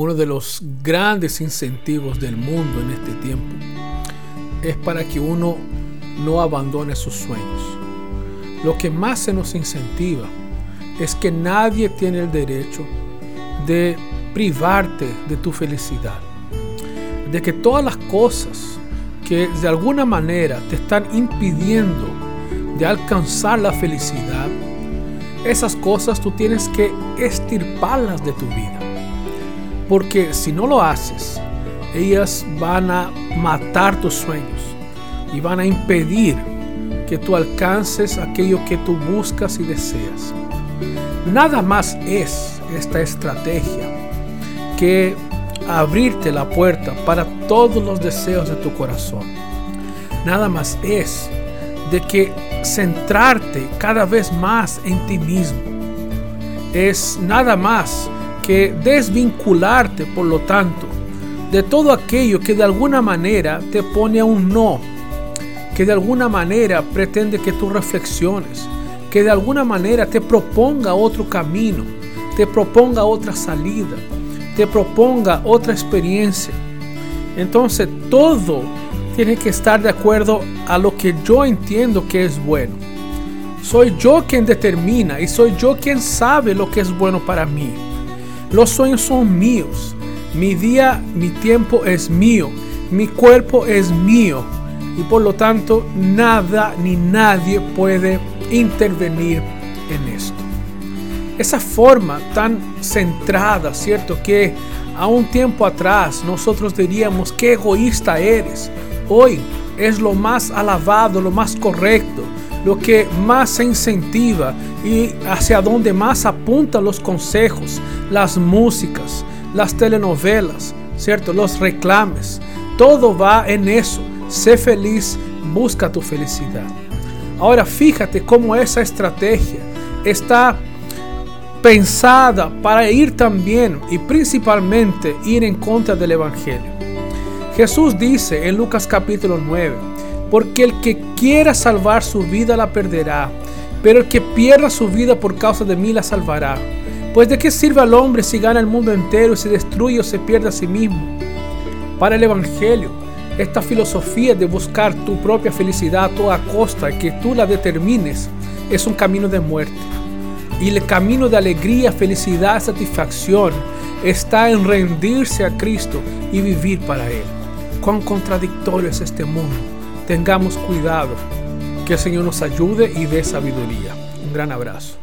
uno de los grandes incentivos del mundo en este tiempo es para que uno no abandone sus sueños. Lo que más se nos incentiva es que nadie tiene el derecho de privarte de tu felicidad. De que todas las cosas que de alguna manera te están impidiendo de alcanzar la felicidad, esas cosas tú tienes que estirparlas de tu vida. Porque si no lo haces, ellas van a matar tus sueños y van a impedir que tú alcances aquello que tú buscas y deseas. Nada más es esta estrategia que abrirte la puerta para todos los deseos de tu corazón. Nada más es de que centrarte cada vez más en ti mismo. Es nada más que desvincularte, por lo tanto, de todo aquello que de alguna manera te pone a un no, que de alguna manera pretende que tú reflexiones, que de alguna manera te proponga otro camino, te proponga otra salida, te proponga otra experiencia. Entonces todo tiene que estar de acuerdo a lo que yo entiendo que es bueno. Soy yo quien determina y soy yo quien sabe lo que es bueno para mí. Los sueños son míos. Mi día, mi tiempo es mío. Mi cuerpo es mío. Y por lo tanto, nada ni nadie puede intervenir en esto. Esa forma tan centrada, ¿cierto? Que a un tiempo atrás nosotros diríamos, qué egoísta eres. Hoy es lo más alabado, lo más correcto, lo que más se incentiva y hacia donde más apuntan los consejos, las músicas, las telenovelas, ¿cierto? Los reclames. Todo va en eso. Sé feliz, busca tu felicidad. Ahora fíjate cómo esa estrategia está pensada para ir también y principalmente ir en contra del Evangelio. Jesús dice en Lucas capítulo 9, porque el que quiera salvar su vida la perderá, pero el que pierda su vida por causa de mí la salvará. Pues de qué sirve al hombre si gana el mundo entero y se destruye o se pierde a sí mismo. Para el Evangelio, esta filosofía de buscar tu propia felicidad a toda costa y que tú la determines es un camino de muerte. Y el camino de alegría, felicidad, satisfacción está en rendirse a Cristo y vivir para Él. Cuán contradictorio es este mundo. Tengamos cuidado. Que el Señor nos ayude y dé sabiduría. Un gran abrazo.